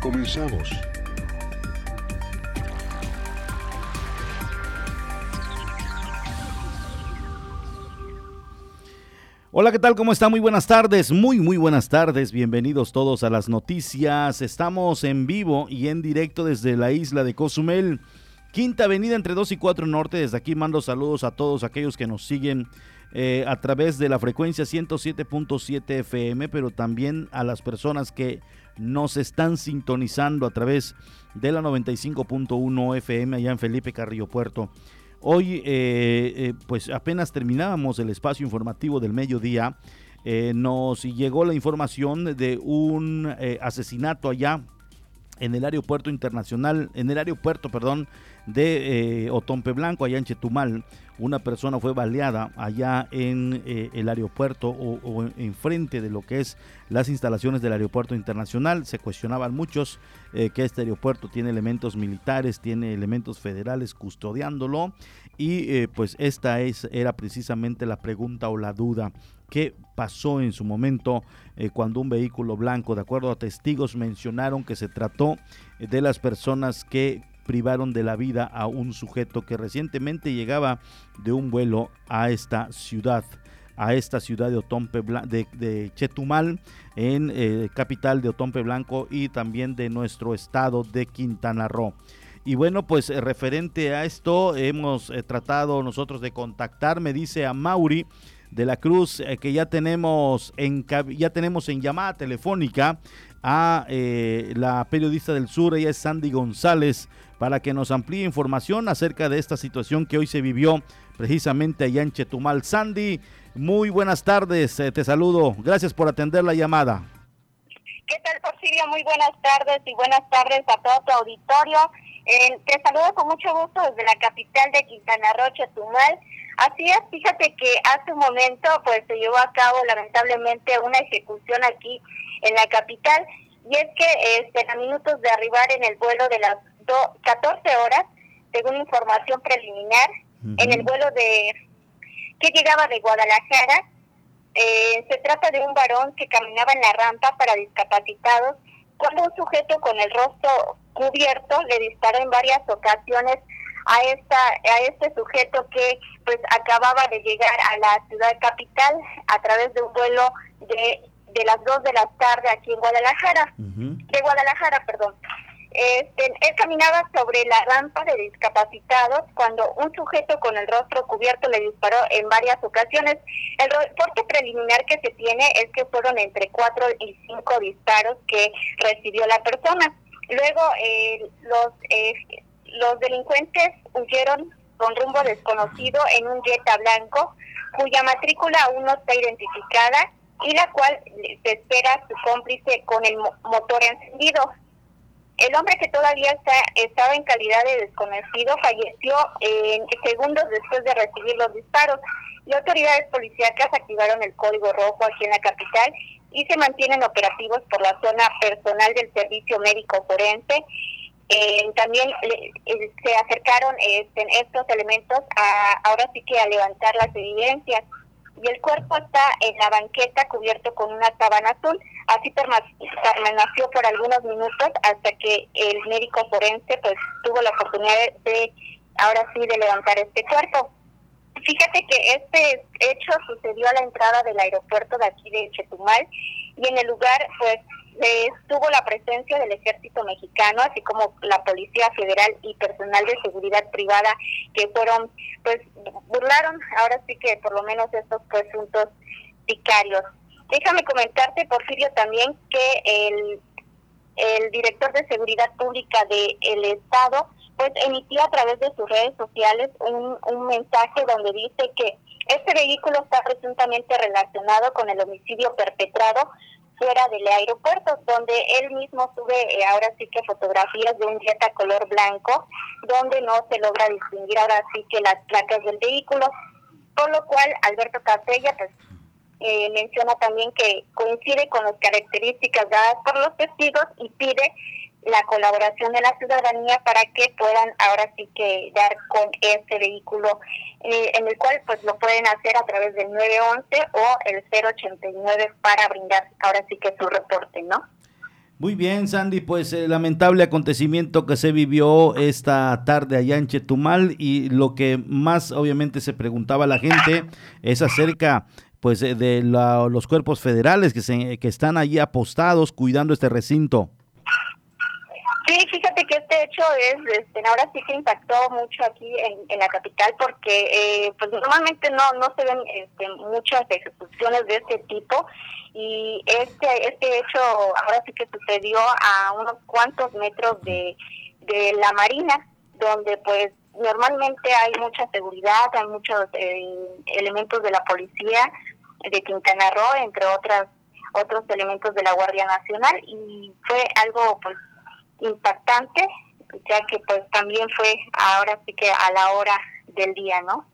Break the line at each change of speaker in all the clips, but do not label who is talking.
Comenzamos.
Hola, ¿qué tal? ¿Cómo está? Muy buenas tardes, muy, muy buenas tardes. Bienvenidos todos a las noticias. Estamos en vivo y en directo desde la isla de Cozumel, Quinta Avenida entre 2 y 4 Norte. Desde aquí mando saludos a todos aquellos que nos siguen eh, a través de la frecuencia 107.7 FM, pero también a las personas que nos están sintonizando a través de la 95.1 FM allá en Felipe Carrillo Puerto. Hoy, eh, eh, pues apenas terminábamos el espacio informativo del mediodía, eh, nos llegó la información de un asesinato allá en el aeropuerto internacional, en el aeropuerto, perdón, de Otompe Blanco, allá en Chetumal. Una persona fue baleada allá en el aeropuerto o, o enfrente de lo que es las instalaciones del aeropuerto internacional. Se cuestionaban muchos que este aeropuerto tiene elementos militares, tiene elementos federales custodiándolo y eh, pues esta es, era precisamente la pregunta o la duda. ¿Qué pasó en su momento eh, cuando un vehículo blanco, de acuerdo a testigos, mencionaron que se trató de las personas que privaron de la vida a un sujeto que recientemente llegaba de un vuelo a esta ciudad? a esta ciudad de Otompe de, Chetumal, en eh, capital de Otompe Blanco y también de nuestro estado de Quintana Roo. Y bueno, pues eh, referente a esto, hemos eh, tratado nosotros de contactar, me dice a Mauri de la Cruz, eh, que ya tenemos, en, ya tenemos en llamada telefónica a la periodista del sur, ella es Sandy González, para que nos amplíe información acerca de esta situación que hoy se vivió precisamente allá en Chetumal. Sandy, muy buenas tardes, te saludo, gracias por atender la llamada.
¿Qué tal, Porfirio? Muy buenas tardes y buenas tardes a todo tu auditorio. Eh, te saludo con mucho gusto desde la capital de Quintana Roo, Chetumal. Así es, fíjate que hace un momento pues se llevó a cabo lamentablemente una ejecución aquí en la capital y es que este, a minutos de arribar en el vuelo de las 14 horas, según información preliminar, en el vuelo de que llegaba de Guadalajara, eh, se trata de un varón que caminaba en la rampa para discapacitados cuando un sujeto con el rostro cubierto le disparó en varias ocasiones a esta a este sujeto que pues acababa de llegar a la ciudad capital a través de un vuelo de, de las 2 de la tarde aquí en Guadalajara, de Guadalajara, perdón. Este, él caminaba sobre la rampa de discapacitados cuando un sujeto con el rostro cubierto le disparó en varias ocasiones. El reporte preliminar que se tiene es que fueron entre cuatro y cinco disparos que recibió la persona. Luego eh, los eh, los delincuentes huyeron con rumbo desconocido en un Jetta blanco cuya matrícula aún no está identificada y la cual se espera su cómplice con el motor encendido. El hombre que todavía está, estaba en calidad de desconocido falleció en segundos después de recibir los disparos. Las autoridades policíacas activaron el código rojo aquí en la capital y se mantienen operativos por la zona personal del servicio médico forense. Eh, también eh, se acercaron este, estos elementos a, ahora sí que a levantar las evidencias y el cuerpo está en la banqueta cubierto con una sábana azul. Así permaneció por algunos minutos hasta que el médico forense pues tuvo la oportunidad de, ahora sí de levantar este cuerpo. Fíjate que este hecho sucedió a la entrada del aeropuerto de aquí de Chetumal y en el lugar pues estuvo la presencia del ejército mexicano, así como la Policía Federal y personal de seguridad privada que fueron, pues, burlaron ahora sí que por lo menos estos presuntos sicarios. Déjame comentarte, Porfirio, también que el, el director de Seguridad Pública del el Estado, pues, emitió a través de sus redes sociales un, un mensaje donde dice que este vehículo está presuntamente relacionado con el homicidio perpetrado fuera del aeropuerto, donde él mismo sube eh, ahora sí que fotografías de un Jetta color blanco, donde no se logra distinguir ahora sí que las placas del vehículo, por lo cual Alberto Capella pues eh, menciona también que coincide con las características dadas por los testigos y pide la colaboración de la ciudadanía para que puedan ahora sí que dar con este vehículo eh, en el cual pues lo pueden hacer a través del 911 o el 089 para brindar ahora sí que su reporte, ¿no?
Muy bien, Sandy, pues el lamentable acontecimiento que se vivió esta tarde allá en Chetumal y lo que más obviamente se preguntaba la gente es acerca pues de los cuerpos federales que, se, que están allí apostados cuidando este recinto.
Sí, fíjate que este hecho es, este, ahora sí que impactó mucho aquí en, la capital porque eh, pues normalmente no no se ven este, muchas ejecuciones de este tipo y este este hecho ahora sí que sucedió a unos cuantos metros de, de la marina donde pues normalmente hay mucha seguridad hay muchos eh, elementos de la policía de Quintana Roo entre otras otros elementos de la Guardia Nacional y fue algo pues impactante, ya que pues también fue ahora sí que a la hora del día, ¿no?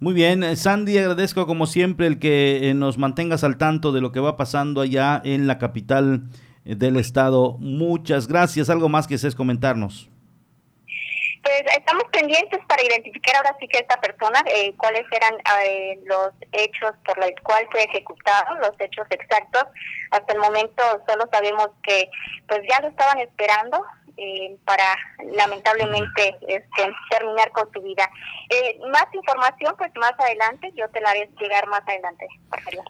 Muy bien, eh, Sandy, agradezco como siempre el que eh, nos mantengas al tanto de lo que va pasando allá en la capital eh, del estado. Muchas gracias. ¿Algo más que desees comentarnos?
Estamos pendientes para identificar ahora sí que esta persona, eh, cuáles eran eh, los hechos por los cuales fue ejecutado, los hechos exactos. Hasta el momento solo sabemos que pues ya lo estaban esperando eh, para lamentablemente este, terminar con su vida. más información pues más adelante, yo te la haré llegar más adelante.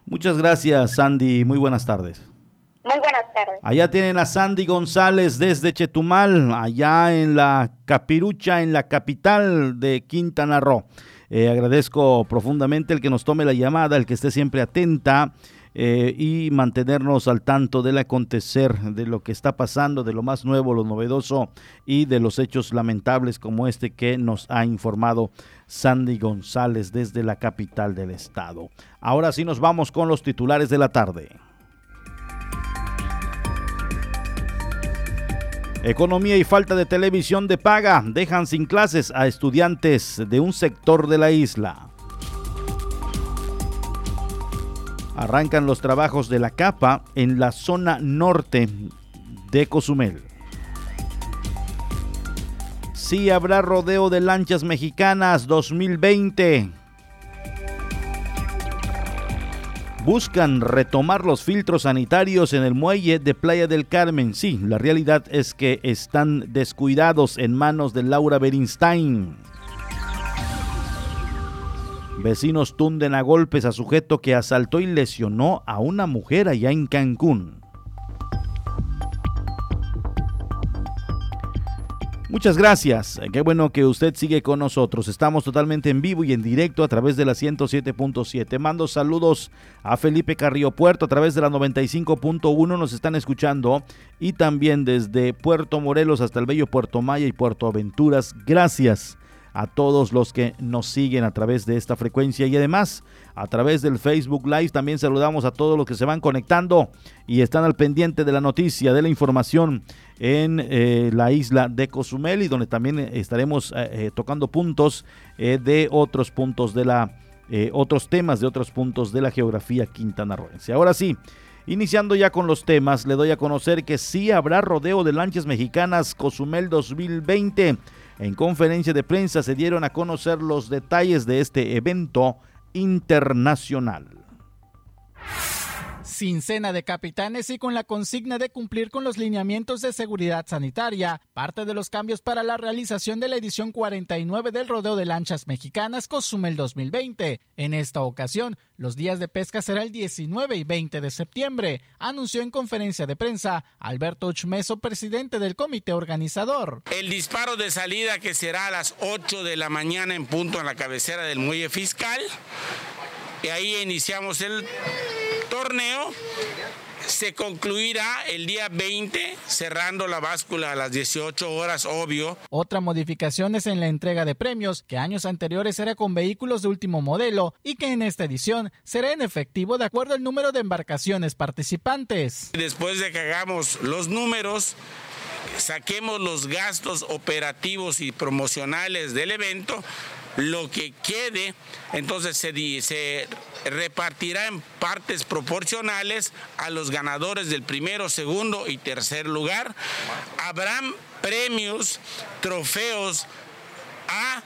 Muchas gracias Sandy, muy buenas tardes.
Muy buenas tardes.
Allá tienen a Sandy González desde Chetumal, allá en la Capirucha, en la capital de Quintana Roo. Eh, agradezco profundamente el que nos tome la llamada, el que esté siempre atenta eh, y mantenernos al tanto del acontecer, de lo que está pasando, de lo más nuevo, lo novedoso y de los hechos lamentables como este que nos ha informado Sandy González desde la capital del estado. Ahora sí nos vamos con los titulares de la tarde. Economía y falta de televisión de paga dejan sin clases a estudiantes de un sector de la isla. Arrancan los trabajos de la capa en la zona norte de Cozumel. Sí habrá rodeo de lanchas mexicanas 2020. Buscan retomar los filtros sanitarios en el muelle de Playa del Carmen. Sí, la realidad es que están descuidados en manos de Laura Berinstein. Vecinos tunden a golpes a sujeto que asaltó y lesionó a una mujer allá en Cancún. Muchas gracias. Qué bueno que usted sigue con nosotros. Estamos totalmente en vivo y en directo a través de la 107.7. Mando saludos a Felipe Carrillo Puerto a través de la 95.1. Nos están escuchando y también desde Puerto Morelos hasta el bello Puerto Maya y Puerto Aventuras. Gracias a todos los que nos siguen a través de esta frecuencia y además a través del Facebook Live también saludamos a todos los que se van conectando y están al pendiente de la noticia, de la información en eh, la isla de Cozumel y donde también estaremos eh, eh, tocando puntos de otros puntos de la otros temas de otros puntos de la geografía quintanarroense. Ahora sí, Iniciando ya con los temas, le doy a conocer que sí habrá rodeo de lanchas mexicanas Cozumel 2020. En conferencia de prensa se dieron a conocer los detalles de este evento internacional
sin cena de capitanes y con la consigna de cumplir con los lineamientos de seguridad sanitaria, parte de los cambios para la realización de la edición 49 del Rodeo de Lanchas Mexicanas Cozumel 2020. En esta ocasión, los días de pesca será el 19 y 20 de septiembre, anunció en conferencia de prensa Alberto Uchmeso, presidente del comité organizador.
El disparo de salida que será a las 8 de la mañana en punto en la cabecera del muelle fiscal. Y ahí iniciamos el torneo se concluirá el día 20, cerrando la báscula a las 18 horas, obvio.
Otra modificación es en la entrega de premios, que años anteriores era con vehículos de último modelo y que en esta edición será en efectivo de acuerdo al número de embarcaciones participantes.
Después de que hagamos los números, saquemos los gastos operativos y promocionales del evento, lo que quede, entonces se, repartirá en partes proporcionales a los ganadores del primero, segundo y tercer lugar. Habrán premios, trofeos a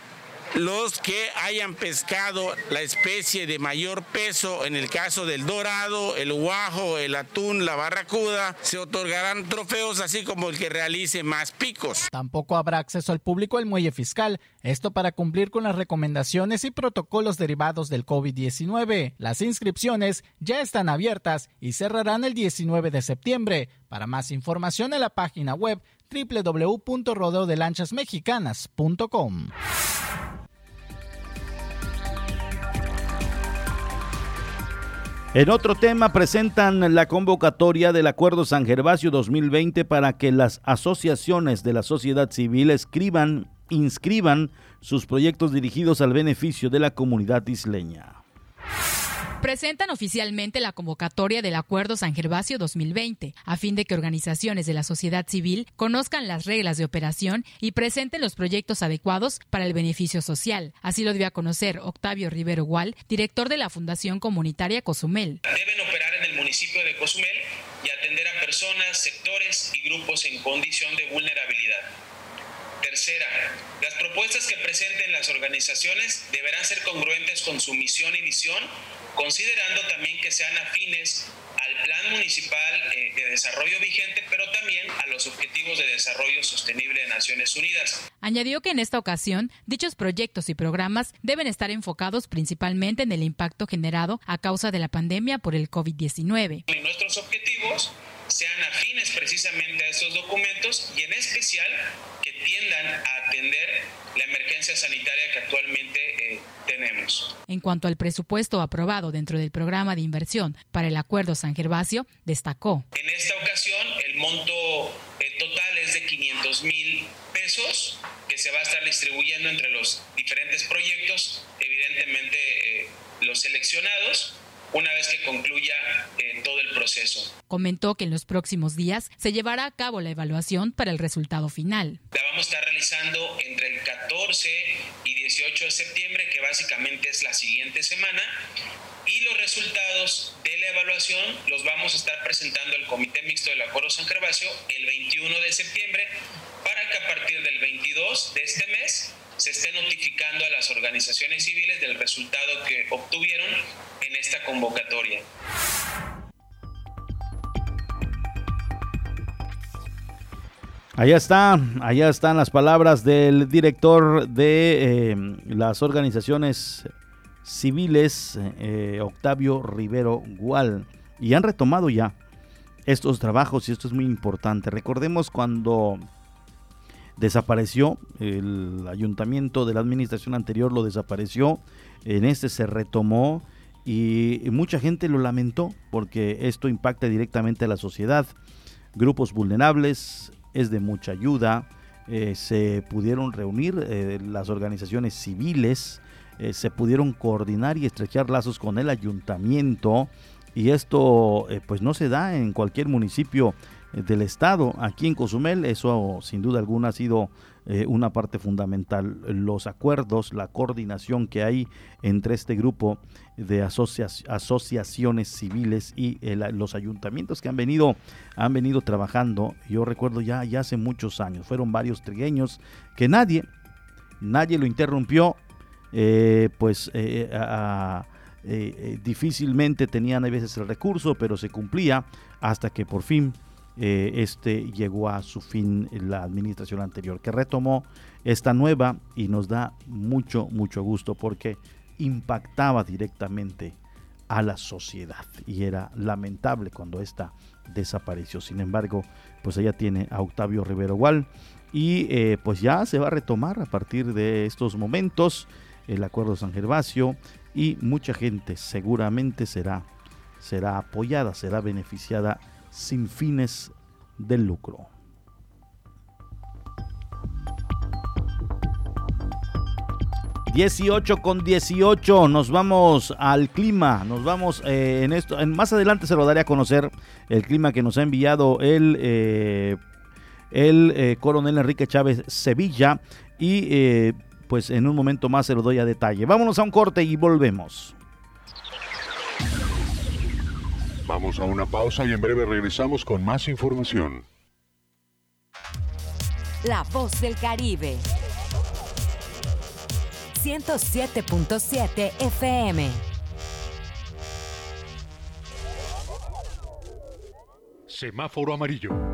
los que hayan pescado la especie de mayor peso, en el caso del dorado, el guajo, el atún, la barracuda, se otorgarán trofeos así como el que realice más picos.
Tampoco habrá acceso al público al muelle fiscal, esto para cumplir con las recomendaciones y protocolos derivados del COVID-19. Las inscripciones ya están abiertas y cerrarán el 19 de septiembre. Para más información en la página web www.rodeodelanchasmexicanas.com.
En otro tema, presentan la convocatoria del Acuerdo San Gervasio 2020 para que las asociaciones de la sociedad civil escriban, inscriban sus proyectos dirigidos al beneficio de la comunidad isleña
presentan oficialmente la convocatoria del Acuerdo San Gervasio 2020, a fin de que organizaciones de la sociedad civil conozcan las reglas de operación y presenten los proyectos adecuados para el beneficio social. Así lo dio a conocer Octavio Rivero Gual, director de la Fundación Comunitaria Cozumel.
Deben operar en el municipio de Cozumel y atender a personas, sectores y grupos en condición de vulnerabilidad. Tercera, las propuestas que presenten las organizaciones deberán ser congruentes con su misión y visión considerando también que sean afines al Plan Municipal eh, de Desarrollo vigente, pero también a los Objetivos de Desarrollo Sostenible de Naciones Unidas.
Añadió que en esta ocasión, dichos proyectos y programas deben estar enfocados principalmente en el impacto generado a causa de la pandemia por el COVID-19.
Y nuestros objetivos sean afines precisamente a estos documentos y en especial que tiendan a atender la emergencia sanitaria que actualmente tenemos.
En cuanto al presupuesto aprobado dentro del programa de inversión para el Acuerdo San Gervasio, destacó.
En esta ocasión, el monto eh, total es de 500 mil pesos que se va a estar distribuyendo entre los diferentes proyectos, evidentemente eh, los seleccionados una vez que concluya eh, todo el proceso.
Comentó que en los próximos días se llevará a cabo la evaluación para el resultado final.
La vamos a estar realizando entre el 14 y 18 de septiembre, que básicamente es la siguiente semana, y los resultados de la evaluación los vamos a estar presentando al Comité Mixto del Acuerdo San Gervasio el 21 de septiembre para que a partir del 22 de este mes se esté notificando a las organizaciones civiles del resultado que obtuvieron en esta convocatoria.
Allá está, allá están las palabras del director de eh, las organizaciones civiles, eh, Octavio Rivero Gual, y han retomado ya estos trabajos y esto es muy importante. Recordemos cuando desapareció, el ayuntamiento de la administración anterior lo desapareció, en este se retomó y mucha gente lo lamentó porque esto impacta directamente a la sociedad. Grupos vulnerables, es de mucha ayuda, eh, se pudieron reunir eh, las organizaciones civiles, eh, se pudieron coordinar y estrechar lazos con el ayuntamiento y esto pues no se da en cualquier municipio del Estado. Aquí en Cozumel, eso sin duda alguna ha sido eh, una parte fundamental. Los acuerdos, la coordinación que hay entre este grupo de asociaciones civiles y los ayuntamientos que han venido, han venido trabajando. Yo recuerdo ya, ya hace muchos años, fueron varios trigueños que nadie, nadie lo interrumpió, eh, pues eh, difícilmente tenían a veces el recurso, pero se cumplía hasta que por fin eh, este llegó a su fin la administración anterior, que retomó esta nueva y nos da mucho, mucho gusto porque impactaba directamente a la sociedad y era lamentable cuando esta desapareció. Sin embargo, pues ella tiene a Octavio Rivero Gual y eh, pues ya se va a retomar a partir de estos momentos el acuerdo San Gervasio y mucha gente seguramente será será apoyada, será beneficiada sin fines de lucro. ...18 con 18... ...nos vamos al clima... ...nos vamos eh, en esto... En, ...más adelante se lo daré a conocer... ...el clima que nos ha enviado el... Eh, el eh, coronel Enrique Chávez Sevilla... ...y pues en un momento más se lo doy a detalle... ...vámonos a un corte y volvemos...
Vamos a una pausa y en breve regresamos con más información.
La voz del Caribe. 107.7 FM.
Semáforo amarillo.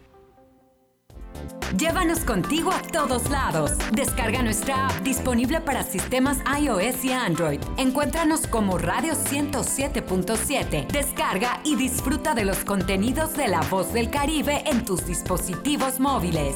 Llévanos contigo a todos lados. Descarga nuestra app disponible para sistemas iOS y Android. Encuéntranos como Radio 107.7. Descarga y disfruta de los contenidos de La Voz del Caribe en tus dispositivos móviles.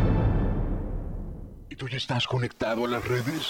¿Tú ya estás conectado a las redes?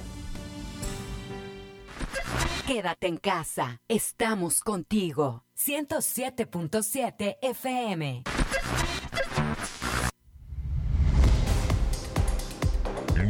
Quédate en casa. Estamos contigo. 107.7 FM.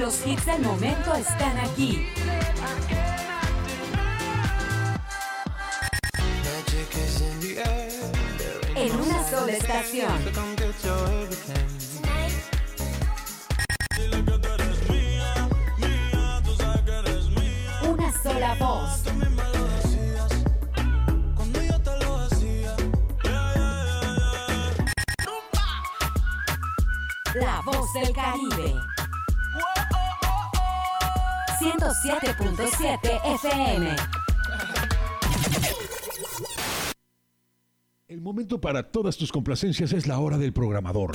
Los hits del momento están aquí. En una sola estación. Una sola voz. Voz del Caribe. 107.7 FM.
El momento para todas tus complacencias es la hora del programador.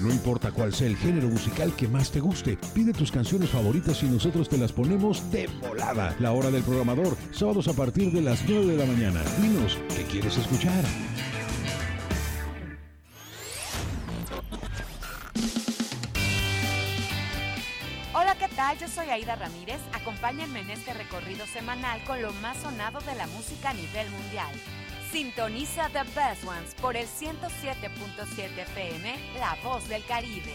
No importa cuál sea el género musical que más te guste, pide tus canciones favoritas y nosotros te las ponemos de volada. La hora del programador, sábados a partir de las 9 de la mañana. Dinos, ¿qué quieres escuchar?
Yo soy Aida Ramírez. Acompáñenme en este recorrido semanal con lo más sonado de la música a nivel mundial. Sintoniza The Best Ones por el 107.7 FM, La Voz del Caribe.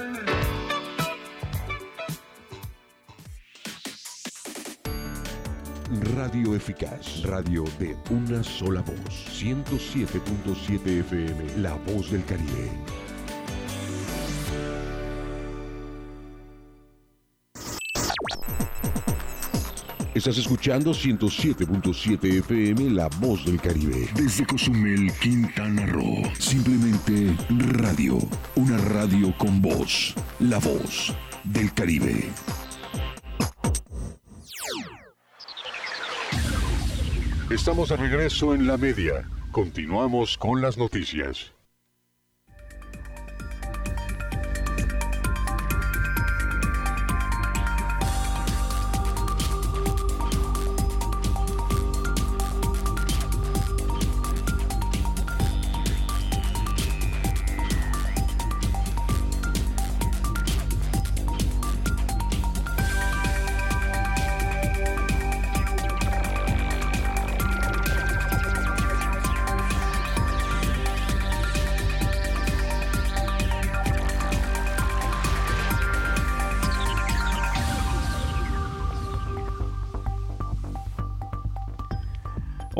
Radio Eficaz, radio de una sola voz. 107.7 FM, La Voz del Caribe. Estás escuchando 107.7 FM La Voz del Caribe. Desde Cozumel, Quintana Roo. Simplemente radio. Una radio con voz. La Voz del Caribe. Estamos de regreso en la media. Continuamos con las noticias.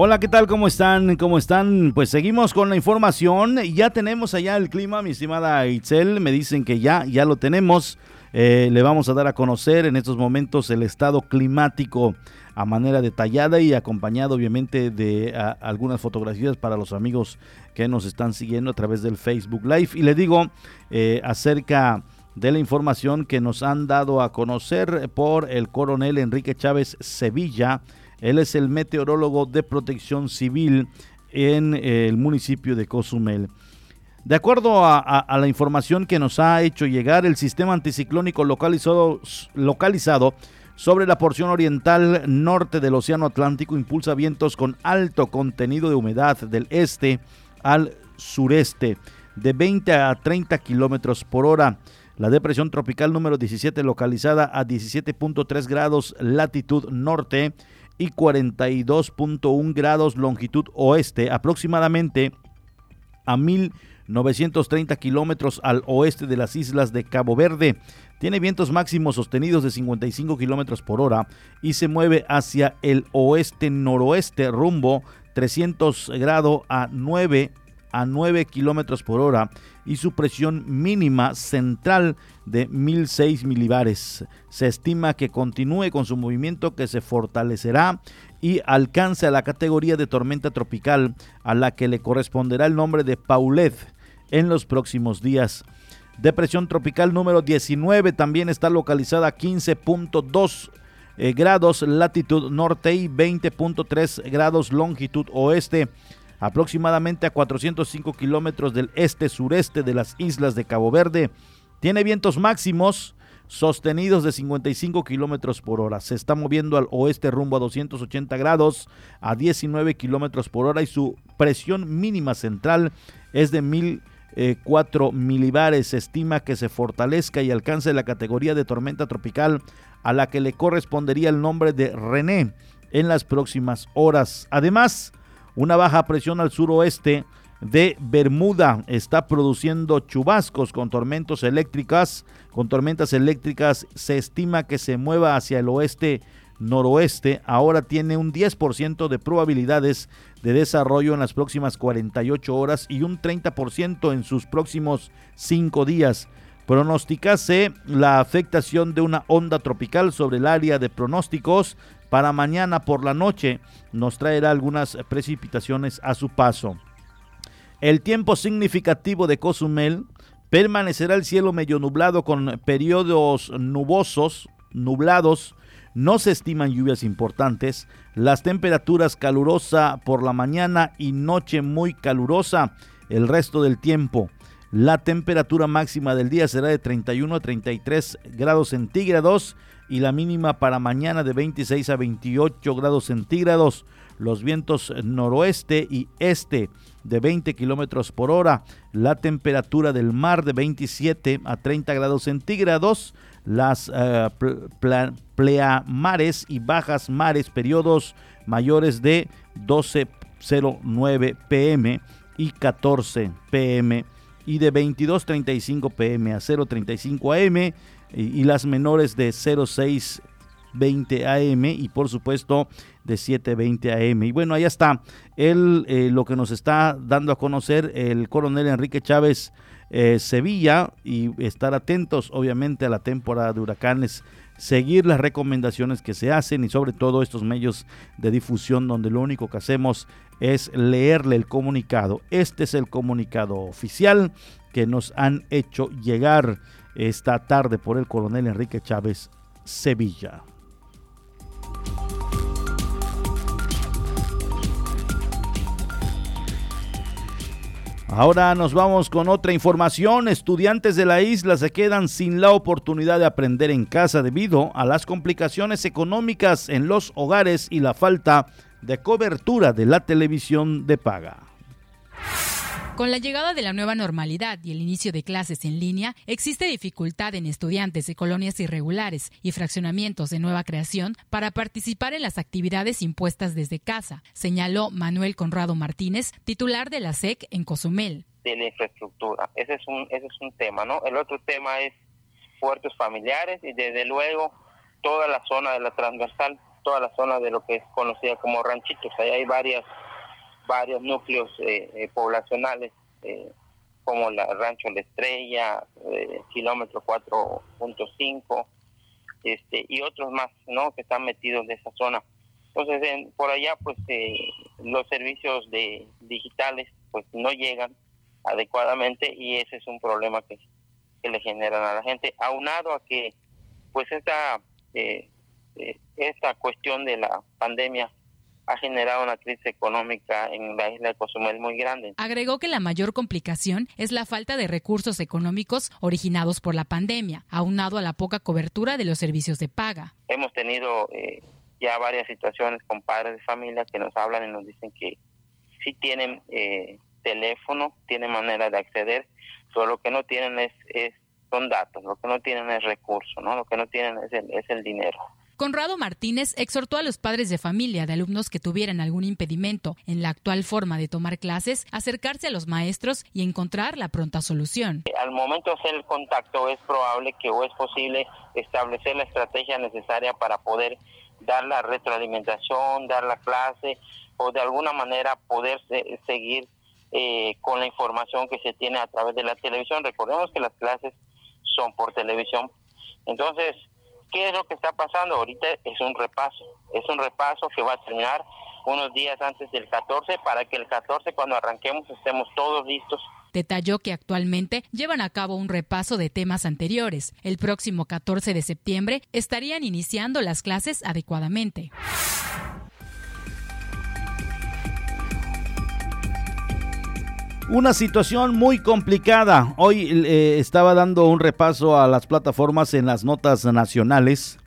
Hola, ¿qué tal? ¿Cómo están? ¿Cómo están? Pues seguimos con la información. Ya tenemos allá el clima, mi estimada Itzel. Me dicen que ya, ya lo tenemos. Eh, le vamos a dar a conocer en estos momentos el estado climático a manera detallada y acompañado obviamente de algunas fotografías para los amigos que nos están siguiendo a través del Facebook Live. Y le digo eh, acerca de la información que nos han dado a conocer por el coronel Enrique Chávez Sevilla él es el meteorólogo de protección civil en el municipio de Cozumel. De acuerdo a, la información que nos ha hecho llegar, el sistema anticiclónico localizado, localizado sobre la porción oriental norte del Océano Atlántico impulsa vientos con alto contenido de humedad del este al sureste de 20 a 30 kilómetros por hora. La depresión tropical número 17, localizada a 17.3 grados latitud norte, y 42.1 grados longitud oeste, aproximadamente a 1930 kilómetros al oeste de las islas de Cabo Verde. Tiene vientos máximos sostenidos de 55 kilómetros por hora y se mueve hacia el oeste-noroeste rumbo 300 grados a 9 a 9 kilómetros por hora y su presión mínima central de 1006 milibares. Se estima que continúe con su movimiento que se fortalecerá y alcance a la categoría de tormenta tropical a la que le corresponderá el nombre de Paulet en los próximos días. Depresión tropical número 19 también está localizada a 15.2 eh, grados latitud norte y 20.3 grados longitud oeste aproximadamente a 405 kilómetros del este-sureste de las islas de Cabo Verde. Tiene vientos máximos sostenidos de 55 kilómetros por hora. Se está moviendo al oeste rumbo a 280 grados a 19 kilómetros por hora y su presión mínima central es de 1004 eh, milibares. Se estima que se fortalezca y alcance la categoría de tormenta tropical a la que le correspondería el nombre de René en las próximas horas. Además, una baja presión al suroeste de Bermuda está produciendo chubascos con tormentas eléctricas. Con tormentas eléctricas se estima que se mueva hacia el oeste noroeste. Ahora tiene un 10% de probabilidades de desarrollo en las próximas 48 horas y un 30% en sus próximos 5 días. Pronosticase la afectación de una onda tropical sobre el área de pronósticos para mañana por la noche nos traerá algunas precipitaciones a su paso. El tiempo significativo de Cozumel permanecerá el cielo medio nublado con periodos nubosos, nublados, No se estiman lluvias importantes. Las temperaturas calurosa por la mañana y noche muy calurosa el resto del tiempo. La temperatura máxima del día será de 31 a 33 grados centígrados y la mínima para mañana de 26 a 28 grados centígrados. Los vientos noroeste y este de 20 kilómetros por hora. La temperatura del mar de 27 a 30 grados centígrados. Las uh, pleamares y bajas mares, periodos mayores de 12.09 pm y 14 pm y de 22.35 pm a 0.35 am y, las menores de 0620 AM y por supuesto de 720 AM. Y bueno, ahí está el, eh, lo que nos está dando a conocer el coronel Enrique Chávez eh, Sevilla y estar atentos obviamente a la temporada de huracanes seguir las recomendaciones que se hacen y sobre todo estos medios de difusión donde lo único que hacemos es leerle el comunicado. Este es el comunicado oficial que nos han hecho llegar esta tarde por el coronel Enrique Chávez Sevilla. Ahora nos vamos con otra información. Estudiantes de la isla se quedan sin la oportunidad de aprender en casa debido a las complicaciones económicas en los hogares y la falta de cobertura de la televisión de paga.
Con la llegada de la nueva normalidad y el inicio de clases en línea, existe dificultad en estudiantes de colonias irregulares y fraccionamientos de nueva creación para participar en las actividades impuestas desde casa, señaló Manuel Conrado Martínez, titular de la SEC en Cozumel.
De la infraestructura, ese es un, ese es un tema, ¿no? El otro tema es puertos familiares y desde luego toda la zona de la transversal, toda la zona de lo que es conocida como ranchitos, ahí hay varias varios núcleos eh, eh, poblacionales eh, como la Rancho La Estrella, kilómetro 4.5, este, y otros más, ¿no? Que están metidos en esa zona. Entonces, por allá, pues, los servicios de digitales, pues, no llegan adecuadamente y ese es un problema que, que le generan a la gente, aunado a que, pues, esta, esta cuestión de la pandemia ha generado una crisis económica en la isla de Cozumel muy grande.
Agregó que la mayor complicación es la falta de recursos económicos originados por la pandemia, aunado a la poca cobertura de los servicios de paga.
Hemos tenido eh, ya varias situaciones con padres de familia que nos hablan y nos dicen que sí tienen eh, teléfono, tienen manera de acceder, pero lo que no tienen es, son datos, lo que no tienen es recursos, ¿no? lo que no tienen es es el dinero.
Conrado Martínez exhortó a los padres de familia de alumnos que tuvieran algún impedimento en la actual forma de tomar clases, acercarse a los maestros y encontrar la pronta solución.
Al momento de hacer el contacto es probable que o es posible establecer la estrategia necesaria para poder dar la retroalimentación, dar la clase o de alguna manera poder seguir eh, con la información que se tiene a través de la televisión. Recordemos que las clases son por televisión. Entonces, ¿Qué es lo que está pasando? Ahorita es un repaso, es un repaso que va a terminar unos días antes del 14 para que el 14 cuando arranquemos estemos todos listos.
Detalló que actualmente llevan a cabo un repaso de temas anteriores. El próximo 14 de septiembre estarían iniciando las clases adecuadamente.
Una situación muy complicada. Hoy eh, estaba dando un repaso a las plataformas en las notas nacionales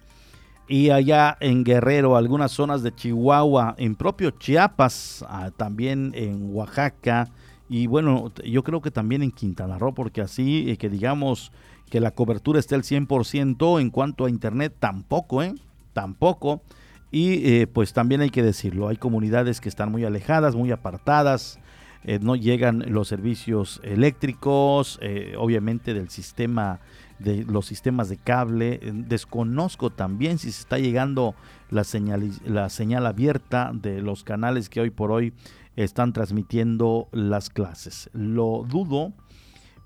y allá en Guerrero, algunas zonas de Chihuahua, en propio Chiapas, ah, también en Oaxaca y bueno, yo creo que también en Quintana Roo, porque así eh, que digamos que la cobertura esté al 100% en cuanto a internet, tampoco, ¿eh? Tampoco. Y eh, pues también hay que decirlo, hay comunidades que están muy alejadas, muy apartadas, eh, no llegan los servicios eléctricos, eh, obviamente del sistema de los sistemas de cable. Eh, desconozco también si se está llegando la señal, la señal abierta de los canales que hoy por hoy están transmitiendo las clases. Lo dudo,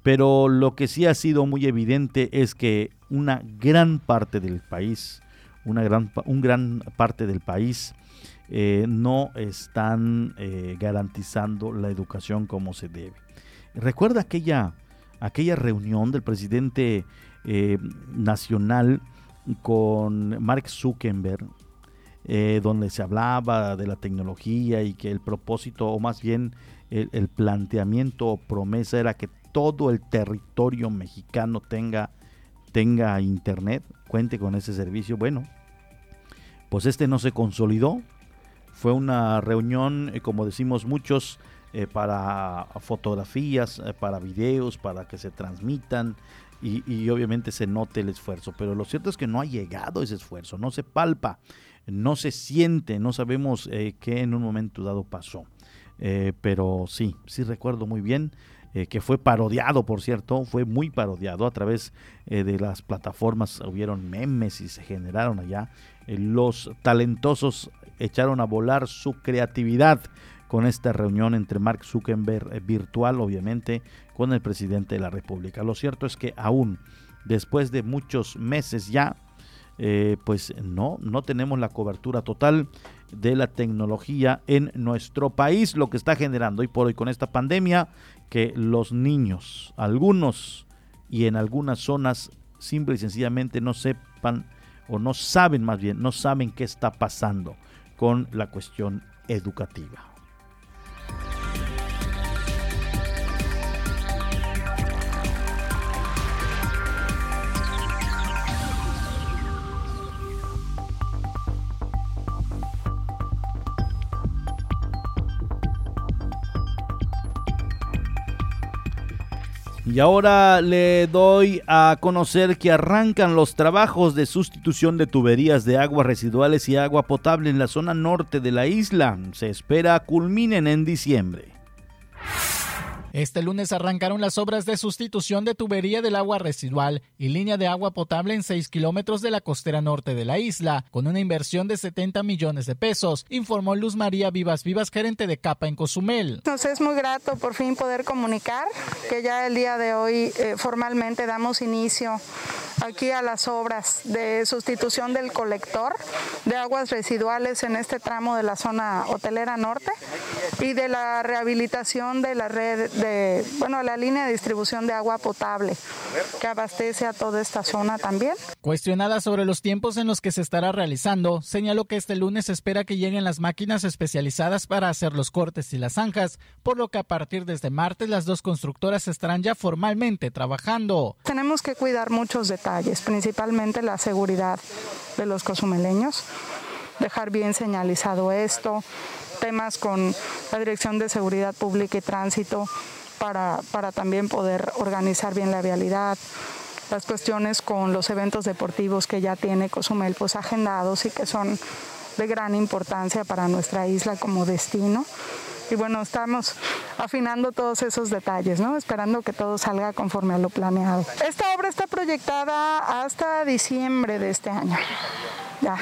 pero lo que sí ha sido muy evidente es que una gran parte del país, una gran, un gran parte del país eh, no están eh, garantizando la educación como se debe. Recuerda aquella, aquella reunión del presidente eh, nacional con Mark Zuckerberg, donde se hablaba de la tecnología y que el propósito, o más bien el, el planteamiento o promesa era que todo el territorio mexicano tenga, tenga internet, cuente con ese servicio. Bueno, pues este no se consolidó. Fue una reunión, eh, como decimos muchos, eh, para fotografías, eh, para videos, para que se transmitan y, y, obviamente se note el esfuerzo. Pero lo cierto es que no ha llegado ese esfuerzo, no se palpa, no se siente, no sabemos qué en un momento dado pasó. pero sí, sí recuerdo muy bien eh, que fue parodiado, por cierto, fue muy parodiado a través eh, de las plataformas, hubieron memes y se generaron allá. Eh, los talentosos echaron a volar su creatividad con esta reunión entre Mark Zuckerberg virtual, obviamente, con el presidente de la República. Lo cierto es que aún después de muchos meses ya, pues no, no tenemos la cobertura total de la tecnología en nuestro país, lo que está generando hoy por hoy con esta pandemia, que los niños, algunos y en algunas zonas, simple y sencillamente no sepan o no saben más bien, no saben qué está pasando con la cuestión educativa. Y ahora le doy a conocer que arrancan los trabajos de sustitución de tuberías de aguas residuales y agua potable en la zona norte de la isla. Se espera culminen en diciembre.
Este lunes arrancaron las obras de sustitución de tubería del agua residual y línea de agua potable en 6 kilómetros de la costera norte de la isla, con una inversión de 70 millones de pesos, informó Luz María Vivas Vivas, gerente de Capa en Cozumel.
Nos es muy grato por fin poder comunicar que ya el día de hoy eh, formalmente damos inicio aquí a las obras de sustitución del colector de aguas residuales en este tramo de la zona hotelera norte y de la rehabilitación de la red de, bueno, la línea de distribución de agua potable que abastece a toda esta zona también.
Cuestionada sobre los tiempos en los que se estará realizando, señaló que este lunes espera que lleguen las máquinas especializadas para hacer los cortes y las zanjas, por lo que a partir de este martes las dos constructoras estarán ya formalmente trabajando.
Tenemos que cuidar muchos detalles, principalmente la seguridad de los cozumeleños, dejar bien señalizado esto, temas con la Dirección de Seguridad Pública y Tránsito para, para también poder organizar bien la vialidad, las cuestiones con los eventos deportivos que ya tiene Cozumel pues agendados y que son de gran importancia para nuestra isla como destino. Y bueno, estamos afinando todos esos detalles, ¿no? Esperando que todo salga conforme a lo planeado. Esta obra está proyectada hasta diciembre de este año. Ya,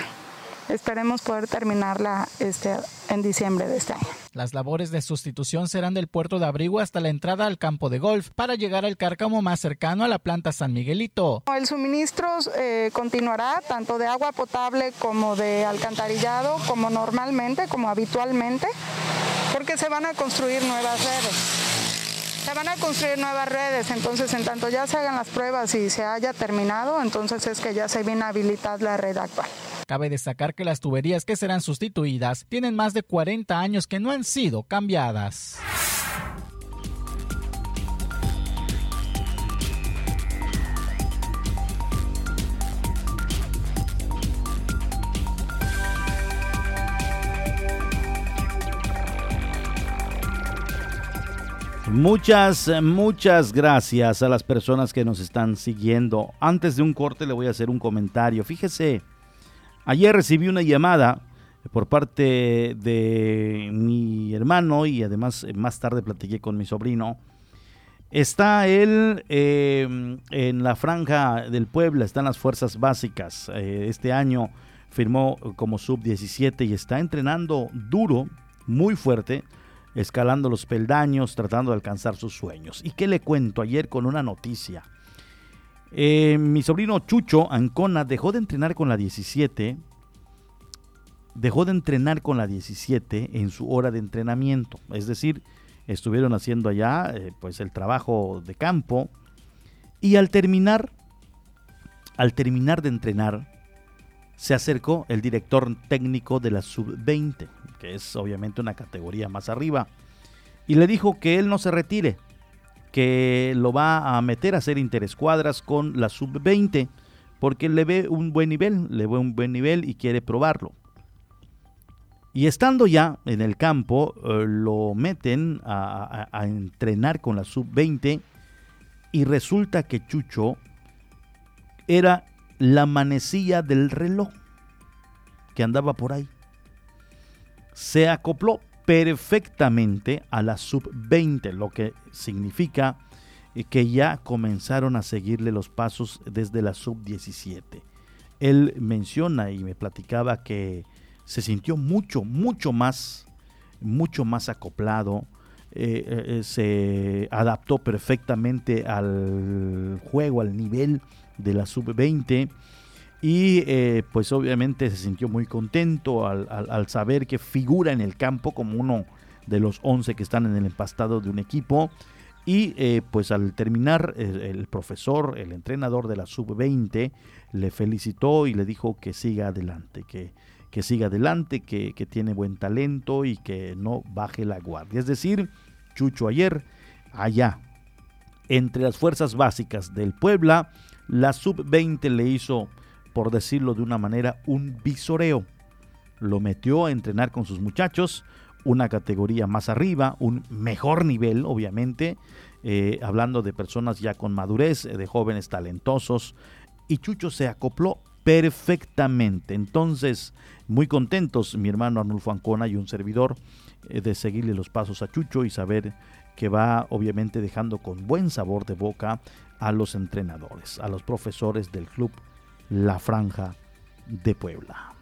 Esperemos poder terminarla este, en diciembre de este año.
Las labores de sustitución serán del puerto de Abrigo hasta la entrada al campo de golf para llegar al cárcamo más cercano a la planta San Miguelito.
El suministro eh, continuará tanto de agua potable como de alcantarillado, como normalmente, como habitualmente, porque se van a construir nuevas redes se van a construir nuevas redes, entonces en tanto ya se hagan las pruebas y se haya terminado, entonces es que ya se viene a habilitar la red actual.
Cabe destacar que las tuberías que serán sustituidas tienen más de 40 años que no han sido cambiadas.
Muchas, muchas gracias a las personas que nos están siguiendo. Antes de un corte le voy a hacer un comentario. Fíjese, Ayer recibí una llamada por parte de mi hermano y además eh, más tarde platiqué con mi sobrino. Está él em, en la franja del Puebla, están las fuerzas básicas. Eh, este año firmó como sub-17 y está entrenando duro, muy fuerte, escalando los peldaños, tratando de alcanzar sus sueños. ¿Y qué le cuento ayer con una noticia? Eh, mi sobrino Chucho Ancona dejó de entrenar con la 17. Dejó de entrenar con la 17 en su hora de entrenamiento. Es decir, estuvieron haciendo allá eh, pues el trabajo de campo. Y al terminar, al terminar de entrenar, se acercó el director técnico de la sub-20, que es obviamente una categoría más arriba, y le dijo que él no se retire, que lo va a meter a hacer interescuadras con la sub-20, porque le ve un buen nivel, le ve un buen nivel y quiere probarlo. Y estando ya en el campo, eh, lo meten a, a entrenar con la sub-20 y resulta que Chucho era la manecilla del reloj que andaba por ahí. Se acopló perfectamente a la sub-20, lo que significa que ya comenzaron a seguirle los pasos desde la sub-17. Él menciona y me platicaba que se sintió mucho, mucho más, mucho más acoplado, eh, eh, se adaptó perfectamente al juego, al nivel de la sub-20 y eh, pues obviamente se sintió muy contento al, saber que figura en el campo como uno de los 11 que están en el empastado de un equipo y eh, pues al terminar eh, el profesor, el entrenador de la sub-20 le felicitó y le dijo que siga adelante, que, que siga adelante, que, que tiene buen talento y que no baje la guardia. Es decir, Chucho ayer allá entre las fuerzas básicas del Puebla la sub-20 le hizo, por decirlo de una manera, un visoreo. Lo metió a entrenar con sus muchachos, una categoría más arriba, un mejor nivel, obviamente, eh, hablando de personas ya con madurez, eh, de jóvenes talentosos, y Chucho se acopló perfectamente. Entonces, muy contentos mi hermano Arnulfo Ancona y un servidor eh, de seguirle los pasos a Chucho y saber que va obviamente dejando con buen sabor de boca a los entrenadores, a los profesores del club La Franja de Puebla.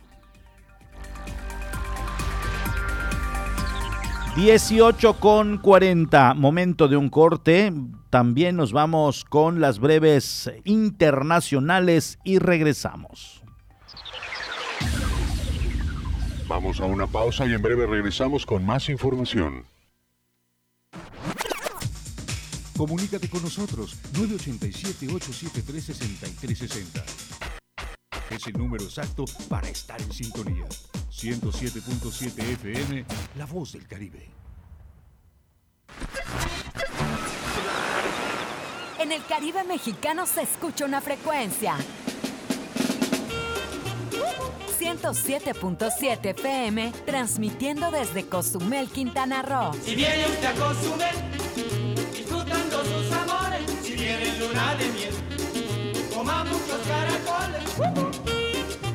18 con 40, momento de un corte. También nos vamos con las breves internacionales y regresamos.
Vamos a una pausa y en breve regresamos con más información. Comunícate con nosotros 987-873-6360. Es el número exacto para estar en sintonía. 107.7 FM, La Voz del Caribe.
En el Caribe mexicano se escucha una frecuencia. 107.7 FM, transmitiendo desde Cozumel, Quintana Roo.
Si viene usted a Cozumel, sus amores, si viene luna de miel, coma muchos caracoles.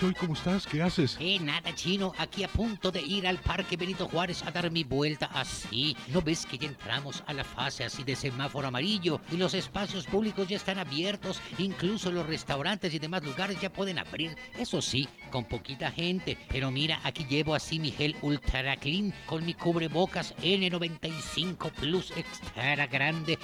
Pichoy, ¿cómo estás? ¿Qué haces?
Eh, nada, chino. Aquí a punto de ir al Parque Benito Juárez a dar mi vuelta así. ¿No ves que ya entramos a la fase así de semáforo amarillo y los espacios públicos ya están abiertos? Incluso los restaurantes y demás lugares ya pueden abrir. Eso sí, con poquita gente. Pero mira, aquí llevo así mi gel Ultra Clean con mi cubrebocas N95 Plus extra grande.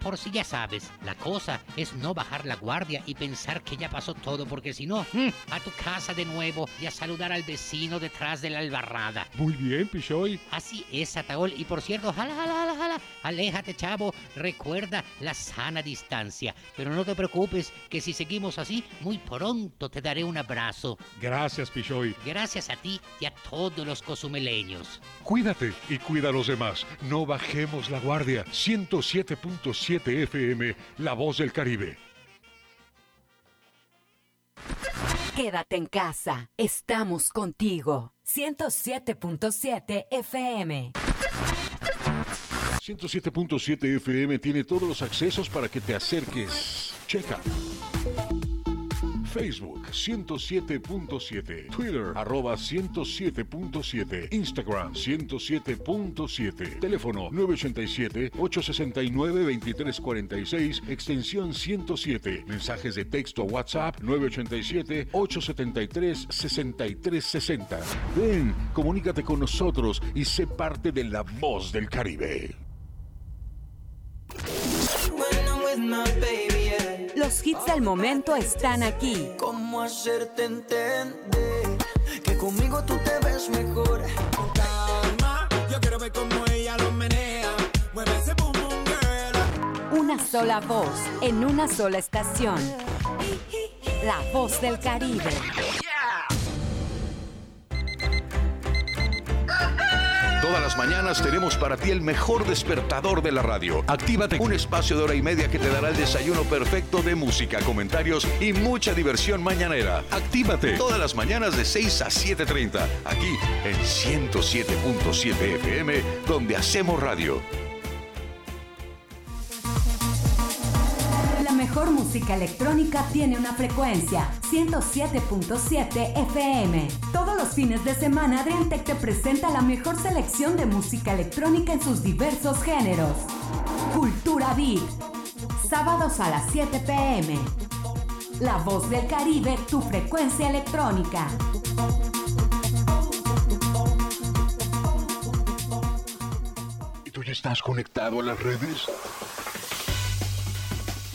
Por si ya sabes, la cosa es no bajar la guardia y pensar que ya pasó todo, porque si no, mm, a tu casa de nuevo y a saludar al vecino detrás de la albarrada.
Muy bien, Pichoy.
Así es, Ataol. Y por cierto, jala, jala, jala, jala. Aléjate, chavo. Recuerda la sana distancia. Pero no te preocupes, que si seguimos así, muy pronto te daré un abrazo.
Gracias, Pichoy.
Gracias a ti y a todos los cozumeleños.
Cuídate y cuida a los demás. No bajemos la guardia. 107.7 FM, La Voz del Caribe.
Quédate en casa. Estamos contigo. 107.7 FM.
107.7 FM tiene todos los accesos para que te acerques. Checa. Facebook 107.7, Twitter arroba 107.7, Instagram 107.7, teléfono 987-869-2346, extensión 107, mensajes de texto a WhatsApp 987-873-6360. Ven, comunícate con nosotros y sé parte de la voz del Caribe.
Los hits del momento están aquí.
¿Cómo hacerte entender que conmigo tú te ves mejor? Calma, yo quiero ver cómo ella lo menea. Mueve ese boom boom girl.
Una sola voz en una sola estación. La voz del Caribe.
Todas las mañanas tenemos para ti el mejor despertador de la radio. Actívate un espacio de hora y media que te dará el desayuno perfecto de música, comentarios y mucha diversión mañanera. Actívate todas las mañanas de 6 a 7.30, aquí en 107.7 FM, donde hacemos radio.
Mejor música electrónica tiene una frecuencia, 107.7 FM. Todos los fines de semana Adriantec te presenta la mejor selección de música electrónica en sus diversos géneros. Cultura Beat. Sábados a las 7 pm. La voz del Caribe, tu frecuencia electrónica.
¿Y tú ya estás conectado a las redes?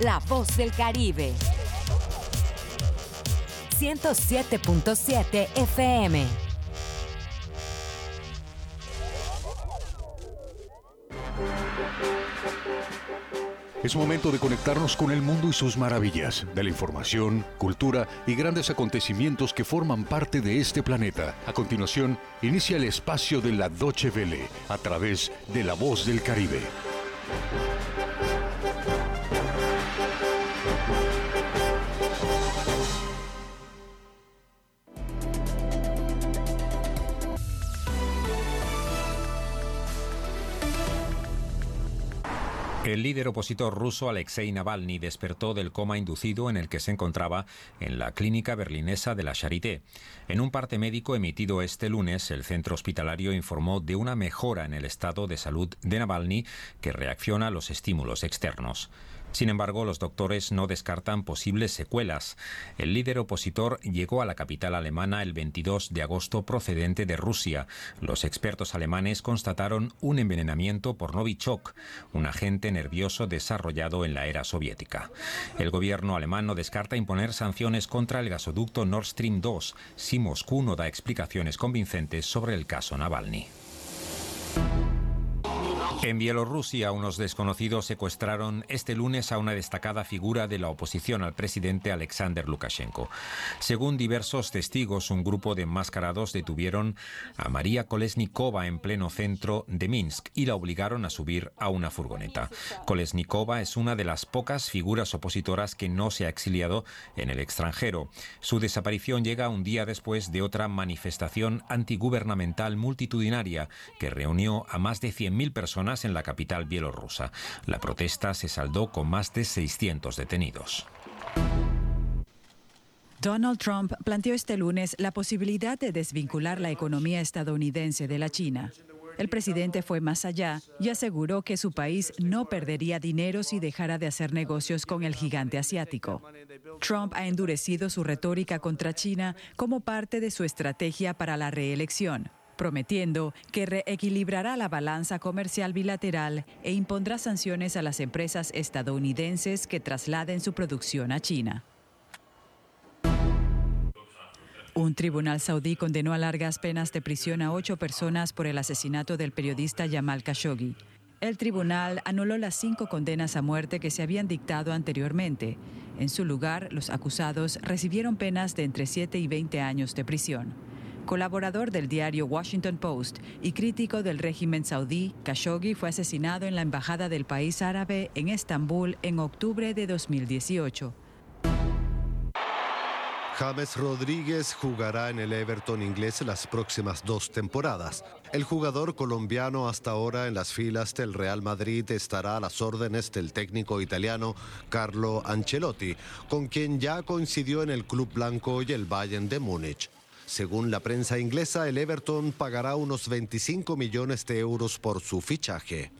La voz del Caribe. 107.7 FM.
Es momento de conectarnos con el mundo y sus maravillas, de la información, cultura y grandes acontecimientos que forman parte de este planeta. A continuación, inicia el espacio de la Doche Vele a través de La Voz del Caribe.
El líder opositor ruso Alexei Navalny despertó del coma inducido en el que se encontraba en la clínica berlinesa de la Charité. En un parte médico emitido este lunes, el centro hospitalario informó de una mejora en el estado de salud de Navalny que reacciona a los estímulos externos. Sin embargo, los doctores no descartan posibles secuelas. El líder opositor llegó a la capital alemana el 22 de agosto procedente de Rusia. Los expertos alemanes constataron un envenenamiento por Novichok, un agente nervioso desarrollado en la era soviética. El gobierno alemán no descarta imponer sanciones contra el gasoducto Nord Stream 2 si Moscú no da explicaciones convincentes sobre el caso Navalny. En Bielorrusia, unos desconocidos secuestraron este lunes a una destacada figura de la oposición al presidente Alexander Lukashenko. Según diversos testigos, un grupo de enmascarados detuvieron a María Kolesnikova en pleno centro de Minsk y la obligaron a subir a una furgoneta. Kolesnikova es una de las pocas figuras opositoras que no se ha exiliado en el extranjero. Su desaparición llega un día después de otra manifestación antigubernamental multitudinaria que reunió a más de 100.000 personas en la capital bielorrusa. La protesta se saldó con más de 600 detenidos.
Donald Trump planteó este lunes la posibilidad de desvincular la economía estadounidense de la China. El presidente fue más allá y aseguró que su país no perdería dinero si dejara de hacer negocios con el gigante asiático. Trump ha endurecido su retórica contra China como parte de su estrategia para la reelección prometiendo que reequilibrará la balanza comercial bilateral e impondrá sanciones a las empresas estadounidenses que trasladen su producción a China. Un tribunal saudí condenó a largas penas de prisión a ocho personas por el asesinato del periodista Jamal Khashoggi. El tribunal anuló las cinco condenas a muerte que se habían dictado anteriormente. En su lugar, los acusados recibieron penas de entre 7 y 20 años de prisión. Colaborador del diario Washington Post y crítico del régimen saudí, Khashoggi fue asesinado en la embajada del país árabe en Estambul en octubre de 2018.
James Rodríguez jugará en el Everton inglés las próximas dos temporadas. El jugador colombiano hasta ahora en las filas del Real Madrid estará a las órdenes del técnico italiano Carlo Ancelotti, con quien ya coincidió en el Club Blanco y el Bayern de Múnich. Según la prensa inglesa, el Everton pagará unos 25 millones de euros por su fichaje.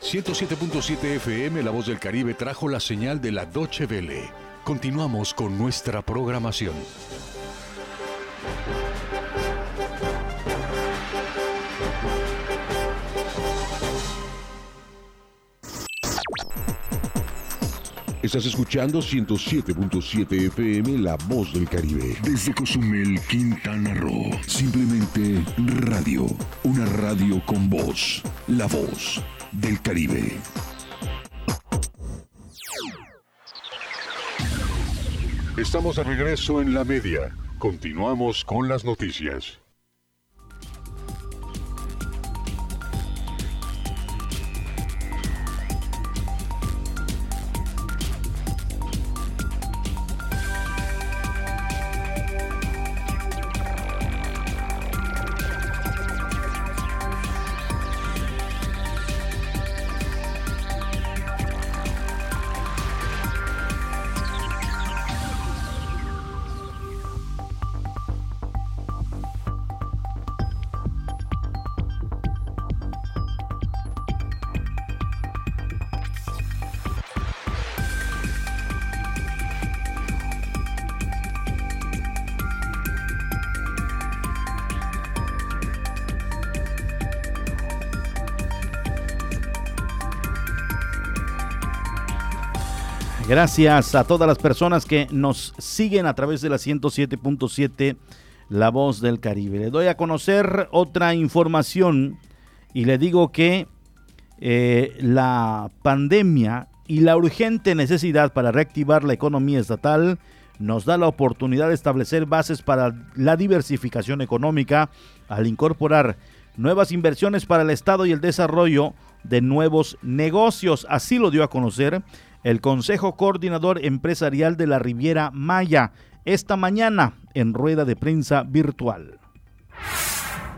...107.7 FM La Voz del Caribe trajo la señal de la Doche Vele. Continuamos con nuestra programación. Estás escuchando 107.7 FM La Voz del Caribe. Desde Cozumel, Quintana Roo. Simplemente radio. Una radio con voz. La Voz del Caribe. Estamos de regreso en la media. Continuamos con las noticias.
Gracias a todas las personas que nos siguen a través de la 107.7 La Voz del Caribe. Le doy a conocer otra información y le digo que eh, la pandemia y la urgente necesidad para reactivar la economía estatal nos da la oportunidad de establecer bases para la diversificación económica al incorporar nuevas inversiones para el Estado y el desarrollo de nuevos negocios. Así lo dio a conocer el Consejo Coordinador Empresarial de la Riviera Maya esta mañana en rueda de prensa virtual.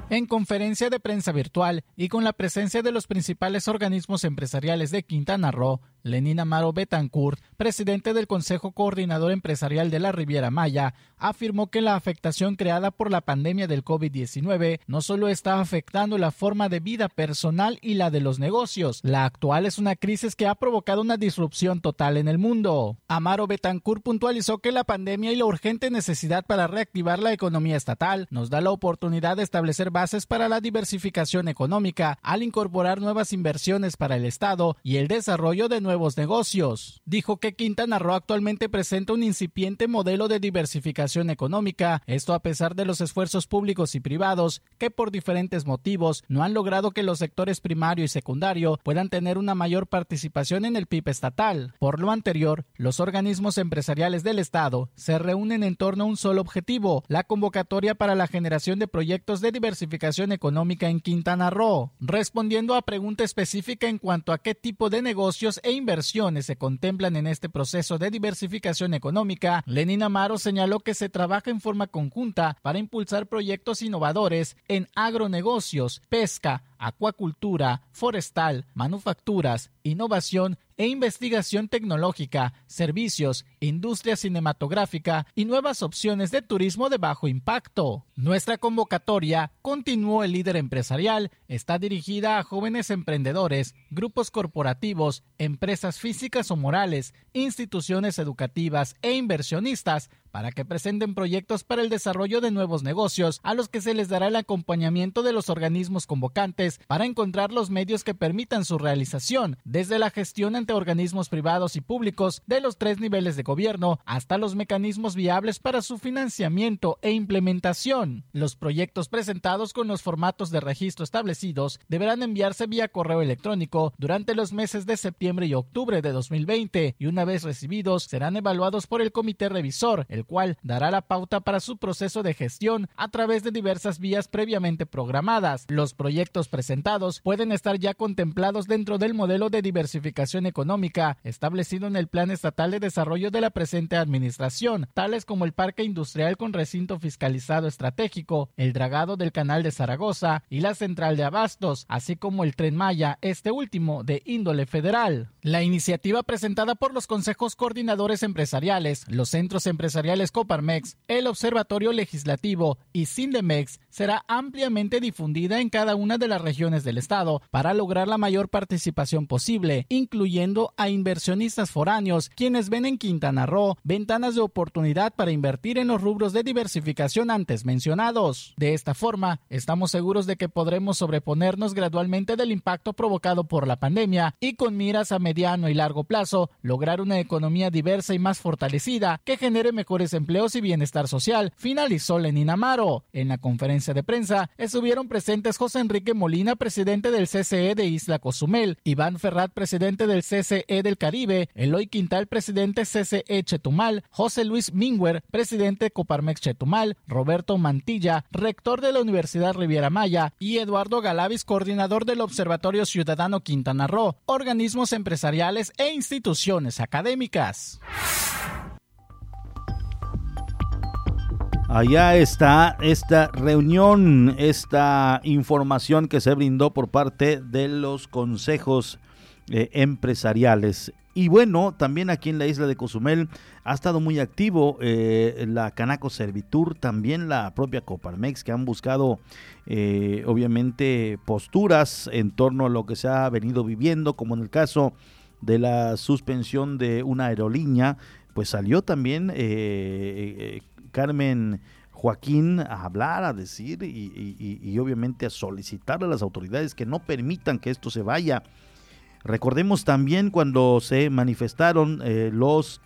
En conferencia de prensa virtual y con la presencia de los principales organismos empresariales de Quintana Roo, Lenín Amaro Betancourt, presidente del Consejo Coordinador Empresarial de la Riviera Maya, afirmó que la afectación creada por la pandemia del COVID-19 no solo está afectando la forma de vida personal y la de los negocios, la actual es una crisis que ha provocado una disrupción total en el mundo. Amaro Betancourt puntualizó que la pandemia y la urgente necesidad para reactivar la economía estatal nos da la oportunidad de establecer bases para la diversificación económica al incorporar nuevas inversiones para el Estado y el desarrollo de nuevos negocios. Dijo que Quintana Roo actualmente presenta un incipiente modelo de diversificación económica, esto a pesar de los esfuerzos públicos y privados que por diferentes motivos no han logrado que los sectores primario y secundario puedan tener una mayor participación en el PIB estatal. Por lo anterior, los organismos empresariales del Estado se reúnen en torno a un solo objetivo, la convocatoria para la generación de proyectos de diversificación económica en Quintana Roo. Respondiendo a pregunta específica en cuanto a qué tipo de negocios e inversiones se contemplan en este proceso de diversificación económica, Lenin Amaro señaló que se trabaja en forma conjunta para impulsar proyectos innovadores en agronegocios, pesca, acuacultura, forestal, manufacturas, innovación e investigación tecnológica, servicios, industria cinematográfica y nuevas opciones de turismo de bajo impacto. Nuestra convocatoria, continuó el líder empresarial, está dirigida a jóvenes emprendedores, grupos corporativos, empresas físicas o morales, instituciones educativas e inversionistas para que presenten proyectos para el desarrollo de nuevos negocios a los que se les dará el acompañamiento de los organismos convocantes para encontrar los medios que permitan su realización, desde la gestión ante organismos privados y públicos de los tres niveles de gobierno hasta los mecanismos viables para su financiamiento e implementación. Los proyectos presentados con los formatos de registro establecidos deberán enviarse vía correo electrónico durante los meses de septiembre y octubre de 2020 y una vez recibidos serán evaluados por el comité revisor, el cual dará la pauta para su proceso de gestión a través de diversas vías previamente programadas. Los proyectos presentados pueden estar ya contemplados dentro del modelo de diversificación económica establecido en el Plan Estatal de Desarrollo de la presente administración, tales como el Parque Industrial con recinto fiscalizado estratégico, el dragado del Canal de Zaragoza y la Central de Abastos, así como el Tren Maya, este último de índole federal. La iniciativa presentada por los consejos coordinadores empresariales, los centros empresariales Coparmex, el Observatorio Legislativo y Sindemex será ampliamente difundida en cada una de las regiones del estado para lograr la mayor participación posible, incluyendo a inversionistas foráneos, quienes ven en Quintana Roo ventanas de oportunidad para invertir en los rubros de diversificación antes mencionados. De esta forma, estamos seguros de que podremos sobreponernos gradualmente del impacto provocado por la pandemia y con miras a mediano y largo plazo, lograr una economía diversa y más fortalecida que genere mejores empleos y bienestar social, finalizó Lenin Amaro. En la conferencia de prensa estuvieron presentes José Enrique Molina, presidente del CCE de Isla Cozumel, Iván Ferrat, presidente del CCE del Caribe, Eloy Quintal, presidente CCE Chetumal, José Luis Mingüer, presidente Coparmex Chetumal, Roberto Mantilla, rector de la Universidad Riviera Maya y Eduardo Galavis, coordinador del Observatorio Ciudadano Quintana Roo, organismos empresariales e instituciones académicas.
Allá está esta reunión, esta información que se brindó por parte de los consejos eh, empresariales. Y bueno, también aquí en la isla de Cozumel ha estado muy activo eh, la Canaco Servitur, también la propia Coparmex, que han buscado eh, obviamente posturas en torno a lo que se ha venido viviendo, como en el caso de la suspensión de una aerolínea, pues salió también Carmen Joaquín a hablar, a decir y, obviamente a solicitar a las autoridades que no permitan que esto se vaya. Recordemos también cuando se manifestaron eh, los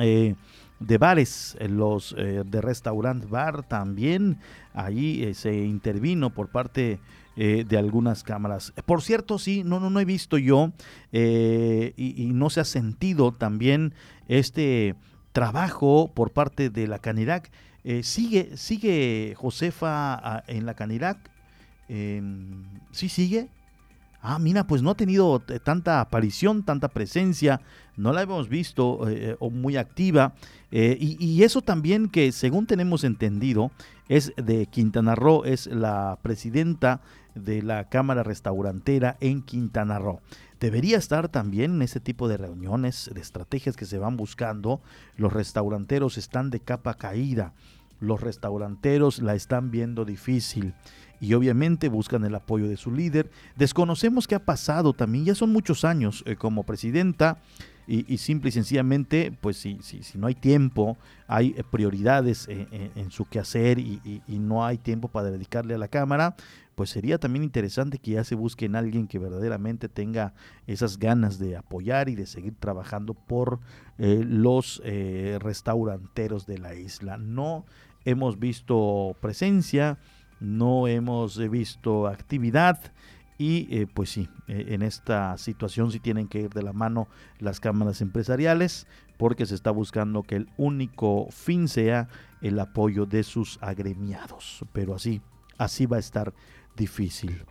eh, de bares, eh, los de restaurant bar también, ahí se intervino por parte de algunas cámaras. Por cierto, sí, no, no, no he visto yo y no se ha sentido también este trabajo por parte de la Canirac. Eh, sigue, sigue Josefa ah, en la Canirac. sí sigue. Ah, mira, pues no ha tenido eh, tanta aparición, tanta presencia, no la hemos visto eh, o muy activa. y, y, eso también que según tenemos entendido es de Quintana Roo, es la presidenta de la Cámara Restaurantera en Quintana Roo debería estar también en ese tipo de reuniones, de estrategias que se van buscando. Los restauranteros están de capa caída, los restauranteros la están viendo difícil y obviamente buscan el apoyo de su líder. Desconocemos qué ha pasado también, ya son muchos años eh, como presidenta. Y, simple y sencillamente, pues si, si, si, no hay tiempo, hay eh, prioridades en, su quehacer y, no hay tiempo para dedicarle a la Cámara, pues sería también interesante que ya se busquen alguien que verdaderamente tenga esas ganas de apoyar y de seguir trabajando por eh, los eh, restauranteros de la isla. No hemos visto presencia, no hemos visto actividad. Y eh, pues sí, en esta situación sí tienen que ir de la mano las cámaras empresariales porque se está buscando que el único fin sea el apoyo de sus agremiados. Pero así, así va a estar difícil.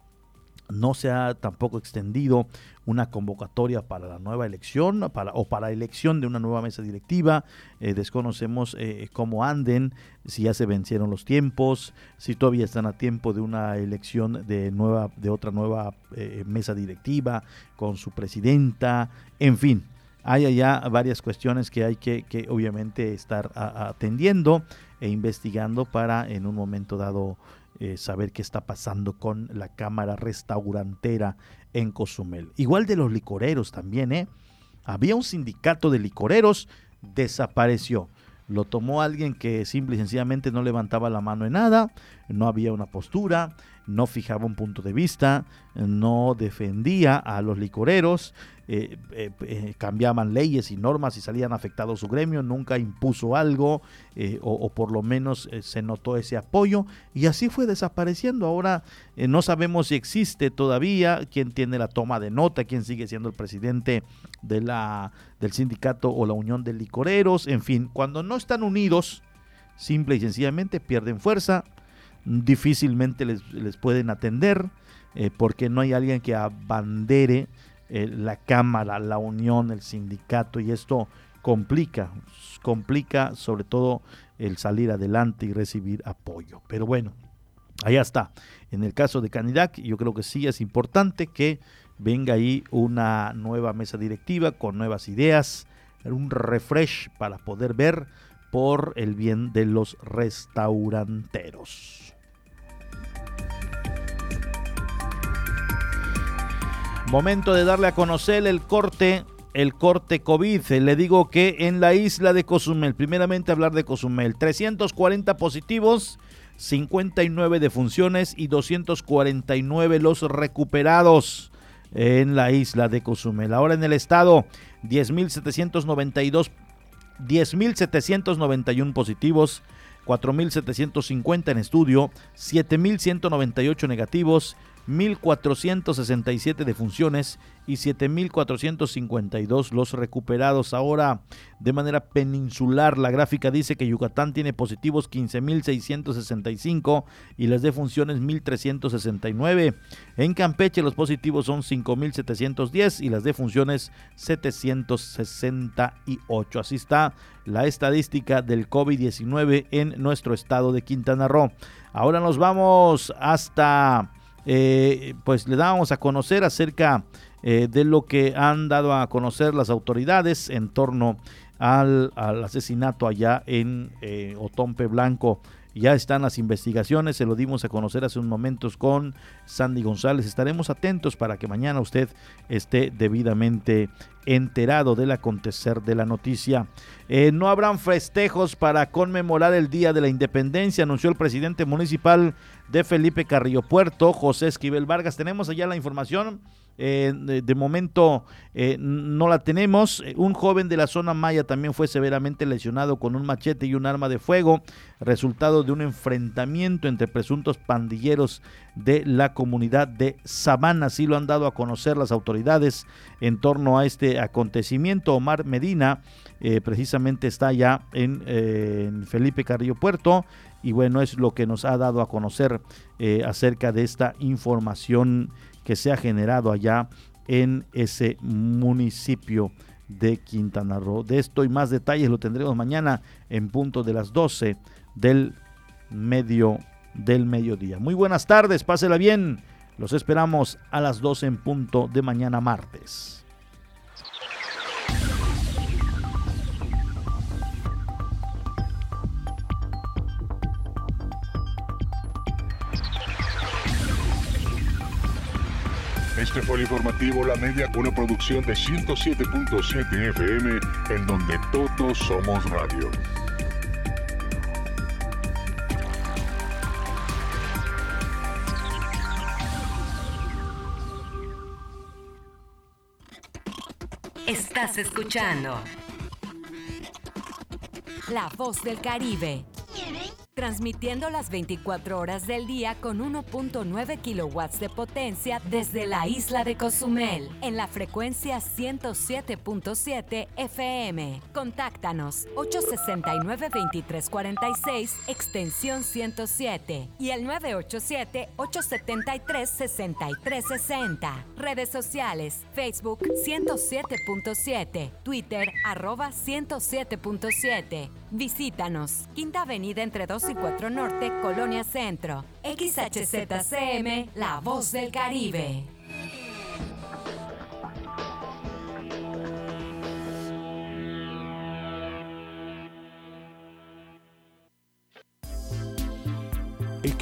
No se ha tampoco extendido una convocatoria para la nueva elección para, o para elección de una nueva mesa directiva. Eh, desconocemos eh, cómo anden, si ya se vencieron los tiempos, si todavía están a tiempo de una elección de, nueva, de otra nueva eh, mesa directiva con su presidenta. En fin, hay allá varias cuestiones que hay que, que obviamente estar atendiendo e investigando para en un momento dado eh, saber qué está pasando con la cámara restaurantera en Cozumel. Igual de los licoreros también, ¿eh? Había un sindicato de licoreros, desapareció. Lo tomó alguien que simple y sencillamente no levantaba la mano en nada, no había una postura, no fijaba un punto de vista, no defendía a los licoreros, eh, eh, eh, cambiaban leyes y normas y salían afectados su gremio, nunca impuso algo o, por lo menos se notó ese apoyo y así fue desapareciendo. Ahora no sabemos si existe todavía, quién tiene la toma de nota, quién sigue siendo el presidente de la, del sindicato o la unión de licoreros, en fin, cuando no están unidos, simple y sencillamente pierden fuerza, difícilmente les, les pueden atender porque no hay alguien que abandere eh, la Cámara, la Unión, el sindicato y esto complica, complica sobre todo el salir adelante y recibir apoyo. Pero bueno, allá está. En el caso de Canidac, yo creo que sí es importante que venga ahí una nueva mesa directiva con nuevas ideas, un refresh para poder ver por el bien de los restauranteros. Momento de darle a conocer el corte, el corte COVID. Le digo que en la isla de Cozumel, primeramente hablar de Cozumel, 340 positivos, 59 defunciones y 249 los recuperados en la isla de Cozumel. Ahora en el estado, 10.792 10.791 positivos, 4.750 en estudio, 7.198 negativos, 1.467 defunciones y 7.452 los recuperados. Ahora, de manera peninsular, la gráfica dice que Yucatán tiene positivos 15.665 y las defunciones 1.369. En Campeche los positivos son 5.710 y las defunciones 768. Así está la estadística del COVID-19 en nuestro estado de Quintana Roo. Ahora nos vamos hasta eh, pues le dábamos a conocer acerca eh, de lo que han dado a conocer las autoridades en torno al, asesinato allá en eh, Otompe Blanco. Ya están las investigaciones, se lo dimos a conocer hace unos momentos con Sandy González. Estaremos atentos para que mañana usted esté debidamente enterado del acontecer de la noticia. Eh, no habrán festejos para conmemorar el Día de la Independencia, anunció el presidente municipal de Felipe Carrillo Puerto, José Esquivel Vargas. Tenemos allá la información. Eh, de, momento eh, no la tenemos. Eh, un joven de la zona Maya también fue severamente lesionado con un machete y un arma de fuego, resultado de un enfrentamiento entre presuntos pandilleros de la comunidad de Sabana. Así lo han dado a conocer las autoridades en torno a este acontecimiento. Omar Medina precisamente está ya en, Felipe Carrillo Puerto y bueno, es lo que nos ha dado a conocer acerca de esta información que se ha generado allá en ese municipio de Quintana Roo. De esto y más detalles lo tendremos mañana en punto de las 12 del medio del mediodía. Muy buenas tardes, pásela bien. Los esperamos a las 12 en punto de mañana martes.
Este fue el informativo La Media, una producción de 107.7 FM, en donde todos somos radio.
Estás escuchando La Voz del Caribe transmitiendo las 24 horas del día con 1.9 kilowatts de potencia desde la isla de Cozumel en la frecuencia 107.7 FM. Contáctanos 869-2346 extensión 107 y el 987-873-6360. Redes sociales, Facebook 107.7, Twitter arroba 107.7. Visítanos, Quinta Avenida entre 2 y 4 Norte, Colonia Centro. XHZCM, La Voz del Caribe.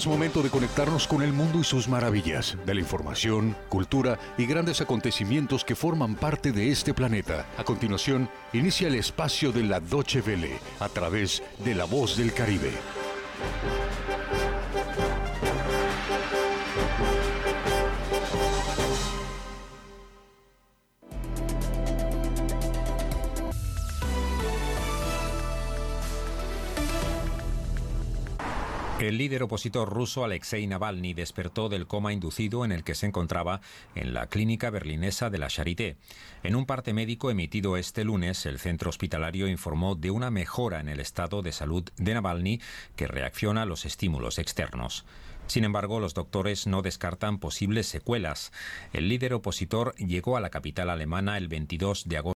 Es momento de conectarnos con el mundo y sus maravillas, de la información, cultura y grandes acontecimientos que forman parte de este planeta. A continuación, inicia el espacio de la Doche Vele a través de La Voz del Caribe.
El líder opositor ruso Alexei Navalny despertó del coma inducido en el que se encontraba en la clínica berlinesa de la Charité. En un parte médico emitido este lunes, el centro hospitalario informó de una mejora en el estado de salud de Navalny que reacciona a los estímulos externos. Sin embargo, los doctores no descartan posibles secuelas. El líder opositor llegó a la capital alemana el 22 de agosto